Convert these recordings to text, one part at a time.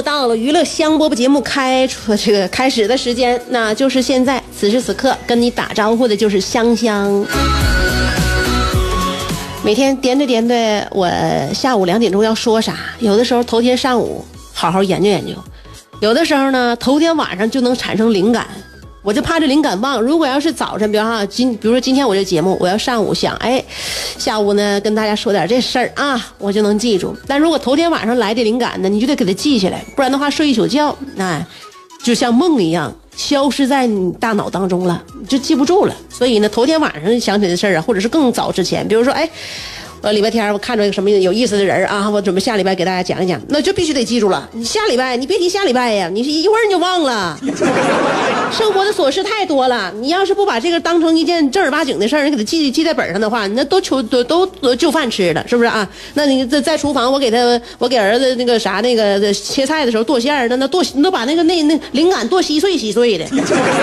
到了娱乐香饽饽节目开出这个开始的时间，那就是现在，此时此刻跟你打招呼的就是香香。每天掂着掂着，我下午两点钟要说啥，有的时候头天上午好好研究研究，有的时候呢头天晚上就能产生灵感。我就怕这灵感忘。如果要是早晨，比如哈今，比如说今天我这节目，我要上午想，哎，下午呢跟大家说点这事儿啊，我就能记住。但如果头天晚上来的灵感呢，你就得给它记下来，不然的话睡一宿觉，那就像梦一样，消失在你大脑当中了，就记不住了。所以呢，头天晚上想起的事儿啊，或者是更早之前，比如说，哎。呃，礼拜天我看着一个什么有意思的人啊，我准备下礼拜给大家讲一讲，那就必须得记住了。你下礼拜你别提下礼拜呀，你是一会儿你就忘了。生活的琐事太多了，你要是不把这个当成一件正儿八经的事儿，你给他记记在本上的话，那都求都都都就饭吃了，是不是啊？那你在在厨房，我给他我给儿子那个啥那个切菜的时候剁馅儿，那那剁都把那个那那灵感剁稀碎稀碎的，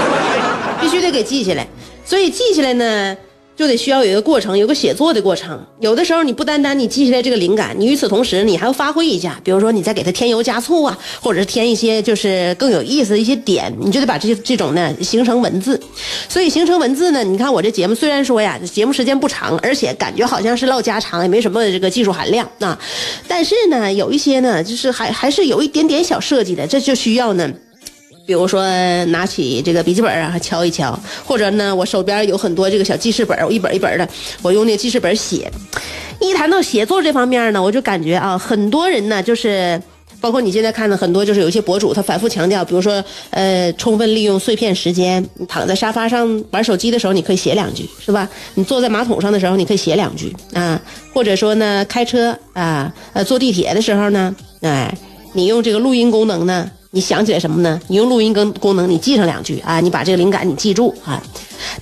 必须得给记下来。所以记下来呢。就得需要有一个过程，有个写作的过程。有的时候你不单单你记下来这个灵感，你与此同时你还要发挥一下。比如说你再给它添油加醋啊，或者是添一些就是更有意思的一些点，你就得把这些这种呢形成文字。所以形成文字呢，你看我这节目虽然说呀节目时间不长，而且感觉好像是唠家常，也没什么这个技术含量啊，但是呢有一些呢就是还还是有一点点小设计的，这就需要呢。比如说，拿起这个笔记本啊，敲一敲，或者呢，我手边有很多这个小记事本，我一本一本的，我用那记事本写。一谈到写作这方面呢，我就感觉啊，很多人呢，就是包括你现在看的很多，就是有一些博主，他反复强调，比如说，呃，充分利用碎片时间，你躺在沙发上玩手机的时候，你可以写两句，是吧？你坐在马桶上的时候，你可以写两句啊，或者说呢，开车啊，呃，坐地铁的时候呢，哎，你用这个录音功能呢。你想起来什么呢？你用录音跟功能，你记上两句啊，你把这个灵感你记住啊。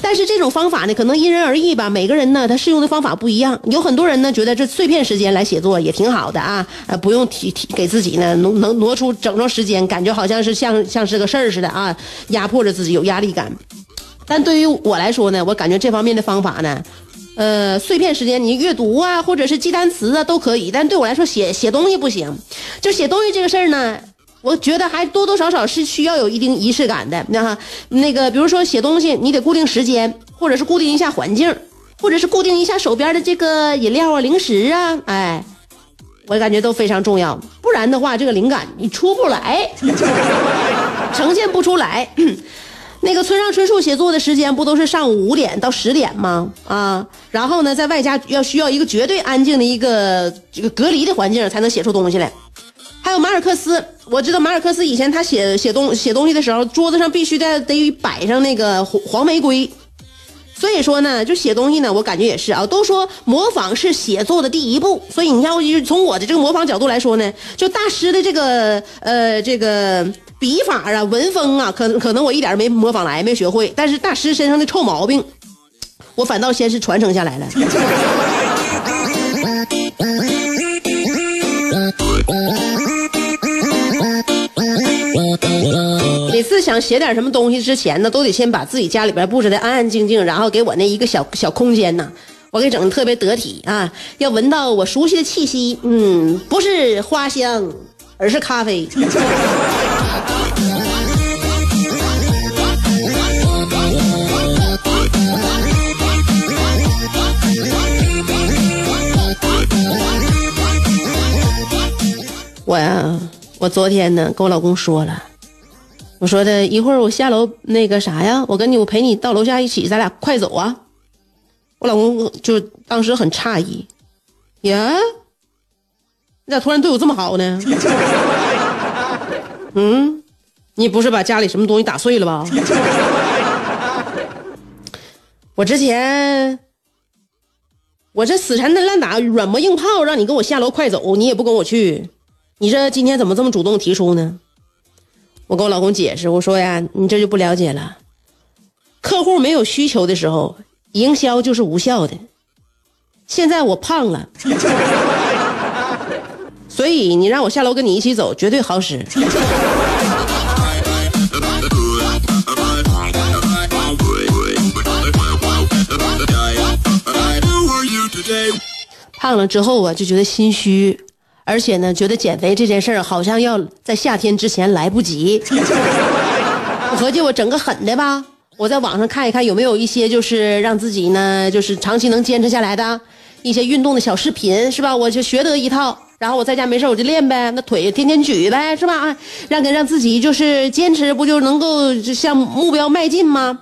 但是这种方法呢，可能因人而异吧。每个人呢，他适用的方法不一样。有很多人呢，觉得这碎片时间来写作也挺好的啊，呃，不用提提给自己呢能能挪出整段时间，感觉好像是像像是个事儿似的啊，压迫着自己有压力感。但对于我来说呢，我感觉这方面的方法呢，呃，碎片时间你阅读啊，或者是记单词啊都可以。但对我来说，写写东西不行。就写东西这个事儿呢。我觉得还多多少少是需要有一定仪式感的，那哈那个比如说写东西，你得固定时间，或者是固定一下环境，或者是固定一下手边的这个饮料啊、零食啊，哎，我感觉都非常重要。不然的话，这个灵感你出不来，呈现不出来。那个村上春树写作的时间不都是上午五点到十点吗？啊，然后呢，在外加要需要一个绝对安静的一个这个隔离的环境，才能写出东西来。还有马尔克斯，我知道马尔克斯以前他写写东写东西的时候，桌子上必须得得摆上那个黄黄玫瑰。所以说呢，就写东西呢，我感觉也是啊。都说模仿是写作的第一步，所以你要从我的这个模仿角度来说呢，就大师的这个呃这个笔法啊、文风啊，可可能我一点没模仿来，没学会。但是大师身上的臭毛病，我反倒先是传承下来了。每次想写点什么东西之前呢都得先把自己家里边布置的安安静静然后给我那一个小小空间呢我给整的特别得体啊要闻到我熟悉的气息嗯不是花香而是咖啡。我呀我昨天呢跟我老公说了我说的一会儿我下楼那个啥呀，我跟你我陪你到楼下一起，咱俩快走啊。我老公就当时很诧异，呀，你咋突然对我这么好呢？嗯，你不是把家里什么东西打碎了吧？我之前，我这死缠烂打、软磨硬泡，让你跟我下楼快走，你也不跟我去，你这今天怎么这么主动提出呢？我跟我老公解释，我说呀，你这就不了解了，客户没有需求的时候。营销就是无效的。现在我胖了，所以你让我下楼跟你一起走，绝对好使。胖了之后啊，就觉得心虚，而且呢，觉得减肥这件事儿好像要在夏天之前来不及。我 合计我整个狠的吧。我在网上看一看有没有一些就是让自己呢，就是长期能坚持下来的一些运动的小视频，是吧？我就学得一套，然后我在家没事我就练呗，那腿天天举呗，是吧？啊让给让自己就是坚持，不就能够向目标迈进吗？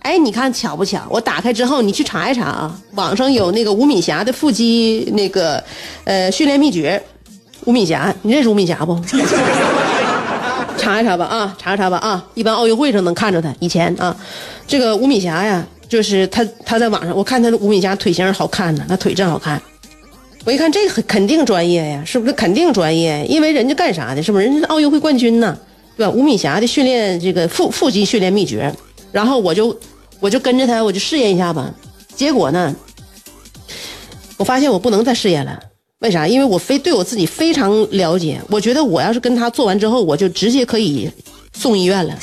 哎，你看巧不巧？我打开之后，你去查一查啊，网上有那个吴敏霞的腹肌那个呃训练秘诀。吴敏霞，你认识吴敏霞不？查一查吧啊，查一查吧啊！一般奥运会上能看着她。以前啊，这个吴敏霞呀，就是她，她在网上，我看她的吴敏霞腿型好看呢，那腿真好看。我一看这个肯定专业呀，是不是肯定专业？因为人家干啥的？是不是人家奥运会冠军呢？对吧？吴敏霞的训练这个腹腹肌训练秘诀，然后我就我就跟着她，我就试验一下吧。结果呢，我发现我不能再试验了。为啥？因为我非对我自己非常了解，我觉得我要是跟他做完之后，我就直接可以送医院了。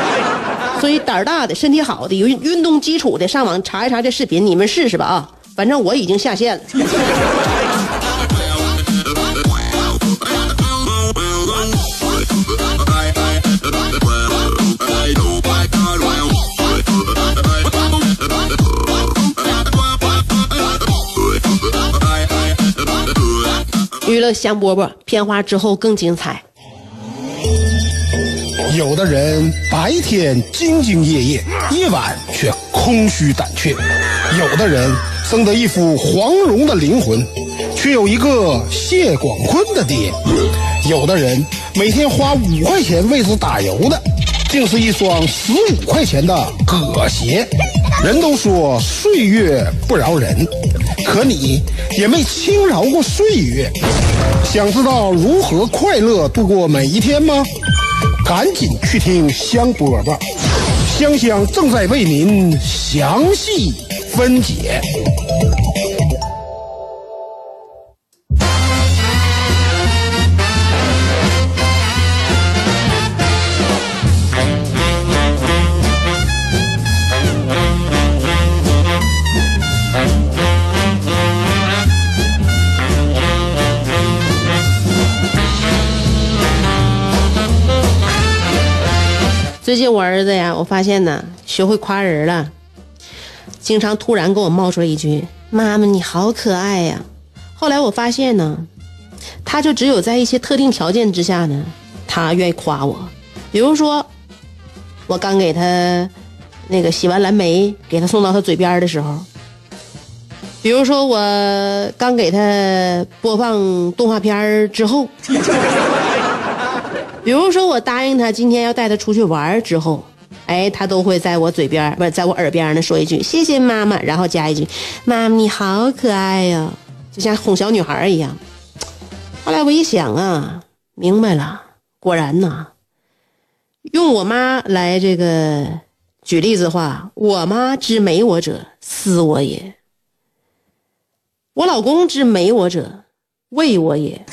所以胆儿大的、身体好的、有运动基础的，上网查一查这视频，你们试试吧啊！反正我已经下线了。娱乐香饽饽片花之后更精彩。有的人白天兢兢业业，夜晚却空虚胆怯；有的人生得一副黄蓉的灵魂，却有一个谢广坤的爹；有的人每天花五块钱为之打油的，竟是一双十五块钱的葛鞋。人都说岁月不饶人。可你也没轻饶过岁月，想知道如何快乐度过每一天吗？赶紧去听香饽饽，香香正在为您详细分解。最近我儿子呀，我发现呢，学会夸人了，经常突然跟我冒出来一句：“妈妈你好可爱呀。”后来我发现呢，他就只有在一些特定条件之下呢，他愿意夸我。比如说，我刚给他那个洗完蓝莓，给他送到他嘴边的时候；比如说我刚给他播放动画片之后。比如说，我答应他今天要带他出去玩之后，哎，他都会在我嘴边不是在我耳边呢说一句“谢谢妈妈”，然后加一句“妈妈你好可爱呀”，就像哄小女孩一样。后来我一想啊，明白了，果然呐，用我妈来这个举例子的话，我妈之美我者，思我也；我老公之美我者，畏我也。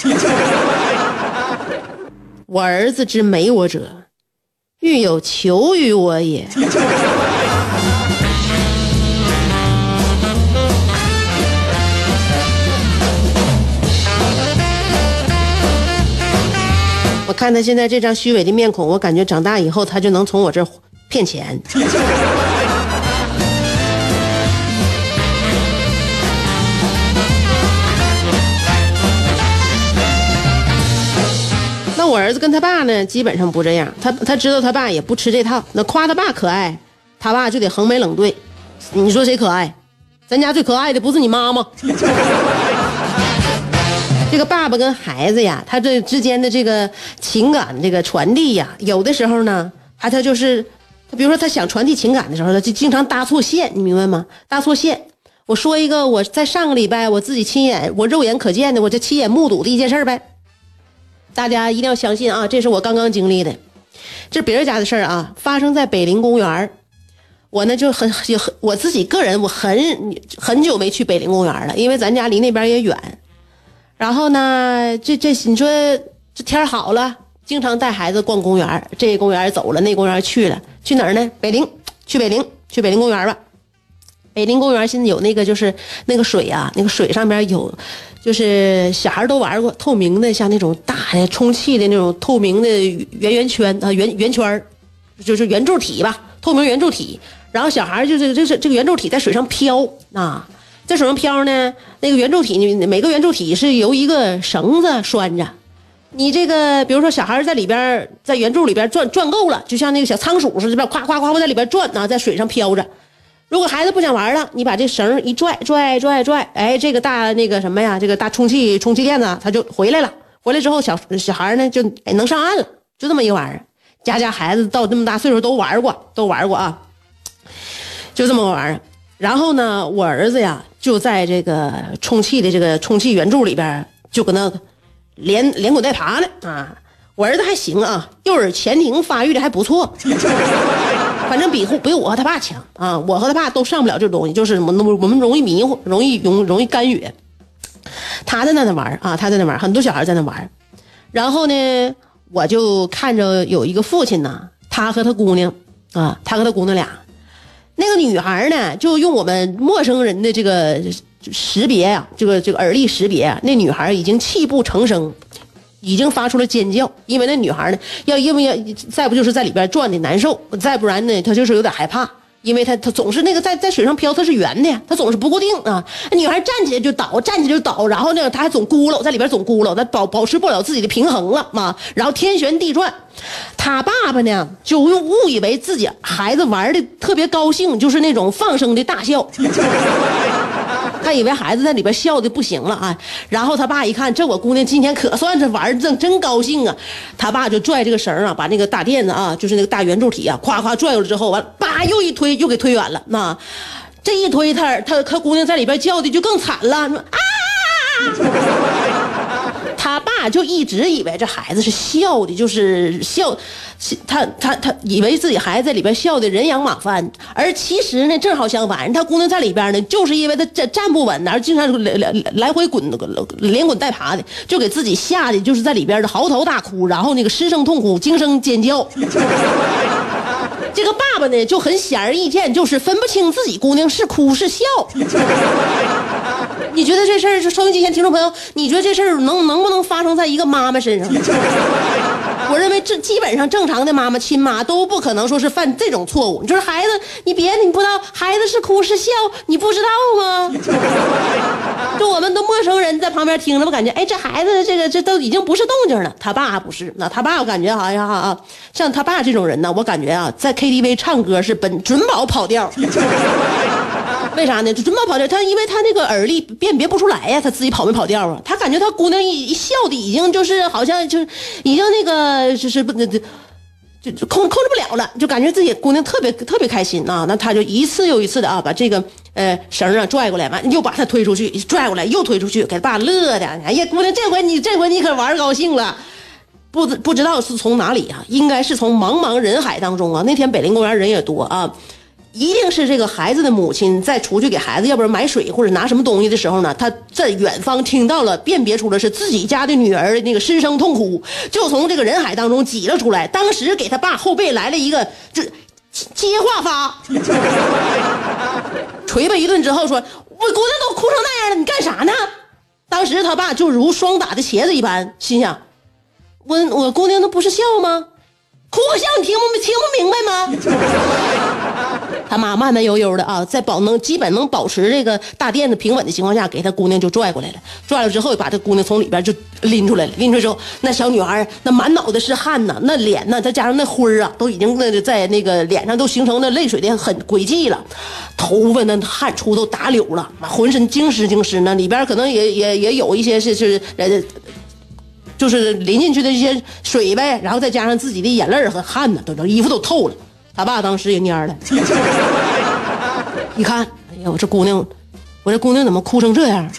我儿子之美我者，欲有求于我也。我看他现在这张虚伪的面孔，我感觉长大以后他就能从我这骗钱。我儿子跟他爸呢，基本上不这样。他他知道他爸也不吃这套，那夸他爸可爱，他爸就得横眉冷对。你说谁可爱？咱家最可爱的不是你妈吗？这个爸爸跟孩子呀，他这之间的这个情感这个传递呀，有的时候呢，还他就是他，比如说他想传递情感的时候，他就经常搭错线，你明白吗？搭错线。我说一个我在上个礼拜我自己亲眼我肉眼可见的，我这亲眼目睹的一件事呗。大家一定要相信啊，这是我刚刚经历的，这是别人家的事儿啊，发生在北陵公园我呢就很很我自己个人，我很很久没去北陵公园了，因为咱家离那边也远。然后呢，这这你说这天好了，经常带孩子逛公园这公园走了，那公园去了，去哪儿呢？北陵，去北陵，去北陵公园吧。北陵公园现在有那个就是那个水啊，那个水上面有。就是小孩都玩过透明的，像那种大的充气的那种透明的圆圆圈啊，圆圆圈就是圆柱体吧，透明圆柱体。然后小孩就是就是这个圆柱体在水上飘啊，在水上飘呢。那个圆柱体，每个圆柱体是由一个绳子拴着。你这个，比如说小孩在里边，在圆柱里边转转够了，就像那个小仓鼠似的，夸夸夸在里边转啊，在水上飘着。如果孩子不想玩了，你把这绳一拽拽拽拽，哎，这个大那个什么呀，这个大充气充气垫子，它就回来了。回来之后，小小孩呢就能上岸了，就这么一个玩意儿。家家孩子到这么大岁数都玩过，都玩过啊，就这么个玩意儿。然后呢，我儿子呀就在这个充气的这个充气圆柱里边，就搁那连连滚带爬的啊。我儿子还行啊，右耳前庭发育的还不错。反正比比我和他爸强啊！我和他爸都上不了这东西，就是我们我们容易迷糊，容易容容易干哕。他在那那玩啊，他在那玩，很多小孩在那玩。然后呢，我就看着有一个父亲呢，他和他姑娘啊，他和他姑娘俩，那个女孩呢，就用我们陌生人的这个识别呀，这个这个耳力识别，那女孩已经泣不成声。已经发出了尖叫，因为那女孩呢，要因为要再不就是在里边转的难受，再不然呢，她就是有点害怕，因为她她总是那个在在水上漂，她是圆的，她总是不固定啊。女孩站起来就倒，站起来就倒，然后呢，她还总咕噜，在里边总咕噜，她保保持不了自己的平衡了嘛，然后天旋地转。他爸爸呢，就误以为自己孩子玩的特别高兴，就是那种放声的大笑。他以为孩子在里边笑的不行了啊，然后他爸一看，这我姑娘今天可算是玩正真高兴啊，他爸就拽这个绳啊，把那个大垫子啊，就是那个大圆柱体啊，咵咵拽过来之后，完叭又一推，又给推远了。那这一推，他他他姑娘在里边叫的就更惨了，啊！就一直以为这孩子是笑的，就是笑，他他他以为自己孩子在里边笑的人仰马翻，而其实呢正好相反，他姑娘在里边呢，就是因为他站站不稳，而经常来来来回滚，连滚带爬的，就给自己吓得就是在里边的嚎啕大哭，然后那个失声痛哭，惊声尖叫。这个爸爸呢就很显而易见，就是分不清自己姑娘是哭是笑。你觉得这事儿，收音机前听众朋友，你觉得这事儿能能不能发生在一个妈妈身上？我认为这基本上正常的妈妈、亲妈都不可能说是犯这种错误。你说孩子，你别的你不知道，孩子是哭是笑，你不知道吗？就我们都陌生人在旁边听着，我感觉，哎，这孩子这个这都已经不是动静了。他爸不是，那他爸我感觉好像哈啊，像他爸这种人呢，我感觉啊，在 KTV 唱歌是本准保跑调。为啥呢？就准保跑调，他因为他那个耳力辨别不出来呀，他自己跑没跑调啊？他感觉他姑娘一一笑的已经就是好像就已经那个就是不那就就控控制不了了，就感觉自己姑娘特别特别开心啊！那他就一次又一次的啊，把这个呃绳啊拽过来，完又把他推出去，拽过来又推出去，给他爸乐的。哎呀，姑娘，这回你这回你可玩高兴了，不不知道是从哪里啊？应该是从茫茫人海当中啊。那天北陵公园人也多啊。一定是这个孩子的母亲在出去给孩子，要不然买水或者拿什么东西的时候呢，他在远方听到了，辨别出了是自己家的女儿的那个失声痛哭，就从这个人海当中挤了出来。当时给他爸后背来了一个这接话发，捶吧一顿之后说：“我姑娘都哭成那样了，你干啥呢？”当时他爸就如霜打的茄子一般，心想：“我我姑娘那不是笑吗？哭个笑你听不听不明白吗？”他妈慢慢悠悠的啊，在保能基本能保持这个大垫子平稳的情况下，给他姑娘就拽过来了。拽了之后，把这姑娘从里边就拎出来了。拎出来之后，那小女孩那满脑袋是汗呐，那脸呢，再加上那灰儿啊，都已经那在那个脸上都形成那泪水的很轨迹了。头发那汗出都打绺了，浑身精湿精湿，那里边可能也也也有一些是是呃。就是淋进去的一些水呗，然后再加上自己的眼泪和汗呢，都都衣服都透了。他爸当时也蔫了，一看，哎呀，我这姑娘，我这姑娘怎么哭成这样？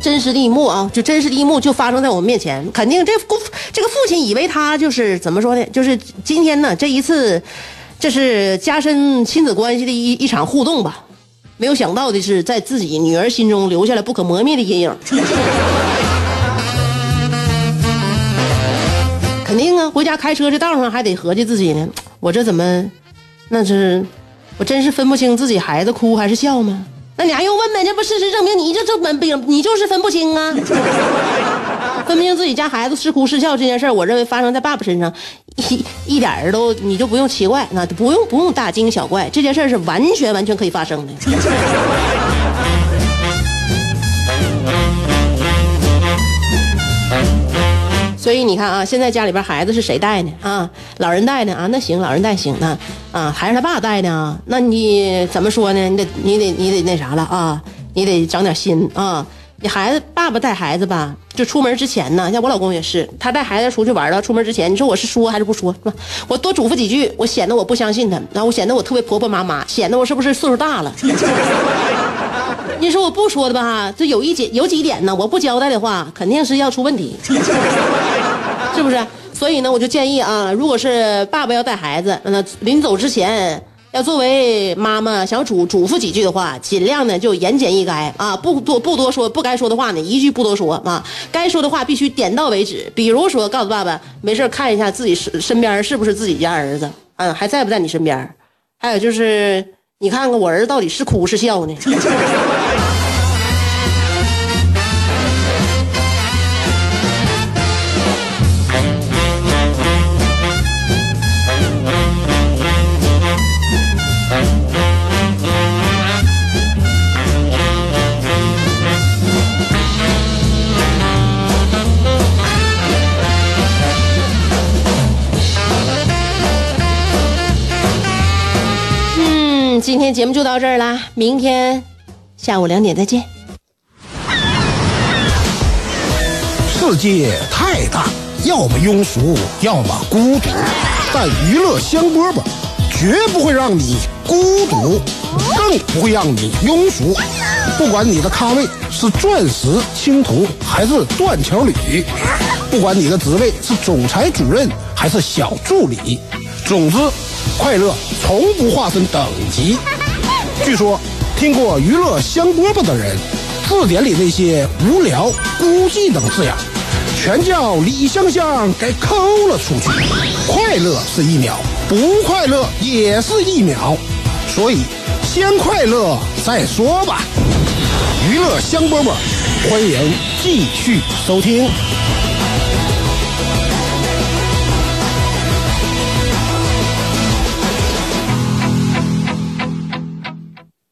真实的一幕啊，就真实的一幕就发生在我们面前。肯定这父这个父亲以为他就是怎么说呢？就是今天呢这一次，这是加深亲子关系的一一场互动吧。没有想到的是，在自己女儿心中留下了不可磨灭的阴影。肯定啊，回家开车这道上还得合计自己呢。我这怎么，那是，我真是分不清自己孩子哭还是笑吗？那你还用问呗？这不事实证明你这这本病，你就是分不清啊。分不清自己家孩子是哭是笑这件事我认为发生在爸爸身上，一一点都你就不用奇怪，那不用不用大惊小怪，这件事是完全完全可以发生的。所以你看啊，现在家里边孩子是谁带呢？啊，老人带呢？啊，那行，老人带行那啊，还是他爸带呢？那你怎么说呢？你得你得你得那啥了啊？你得长点心啊！你孩子爸爸带孩子吧，就出门之前呢，像我老公也是，他带孩子出去玩了，出门之前，你说我是说还是不说？是吧？我多嘱咐几句，我显得我不相信他，然后我显得我特别婆婆妈妈，显得我是不是岁数大了？你说我不说的吧？这有一点有几点呢？我不交代的话，肯定是要出问题。是不是？所以呢，我就建议啊，如果是爸爸要带孩子，那临走之前要作为妈妈想嘱嘱咐几句的话，尽量呢就言简意赅啊，不多不多说，不该说的话呢一句不多说啊，该说的话必须点到为止。比如说，告诉爸爸没事看一下自己身身边是不是自己家儿子，嗯，还在不在你身边？还有就是，你看看我儿子到底是哭是笑呢？今天节目就到这儿啦，明天下午两点再见。世界太大，要么庸俗，要么孤独，但娱乐香饽饽绝不会让你孤独，更不会让你庸俗。不管你的咖位是钻石、青铜还是断桥铝，不管你的职位是总裁、主任还是小助理，总之。快乐从不划分等级。据说，听过娱乐香饽饽的人，字典里那些无聊、孤寂等字眼，全叫李香香给抠了出去。快乐是一秒，不快乐也是一秒，所以先快乐再说吧。娱乐香饽饽，欢迎继续收听。